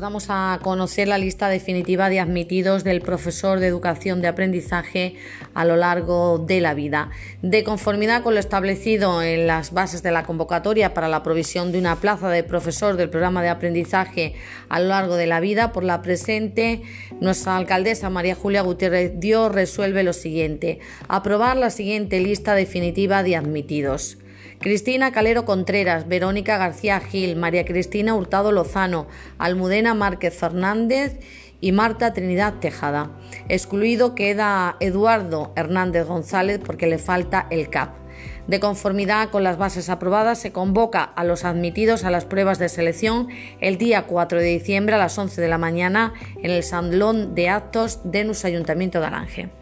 damos a conocer la lista definitiva de admitidos del profesor de educación de aprendizaje a lo largo de la vida. De conformidad con lo establecido en las bases de la convocatoria para la provisión de una plaza de profesor del programa de aprendizaje a lo largo de la vida, por la presente, nuestra alcaldesa María Julia Gutiérrez resuelve lo siguiente: aprobar la siguiente lista definitiva de admitidos. Cristina Calero Contreras, Verónica García Gil, María Cristina Hurtado Lozano, Almudena Márquez Fernández y Marta Trinidad Tejada. Excluido queda Eduardo Hernández González porque le falta el CAP. De conformidad con las bases aprobadas, se convoca a los admitidos a las pruebas de selección el día 4 de diciembre a las 11 de la mañana en el Salón de Actos de nuestro Ayuntamiento de Aranje.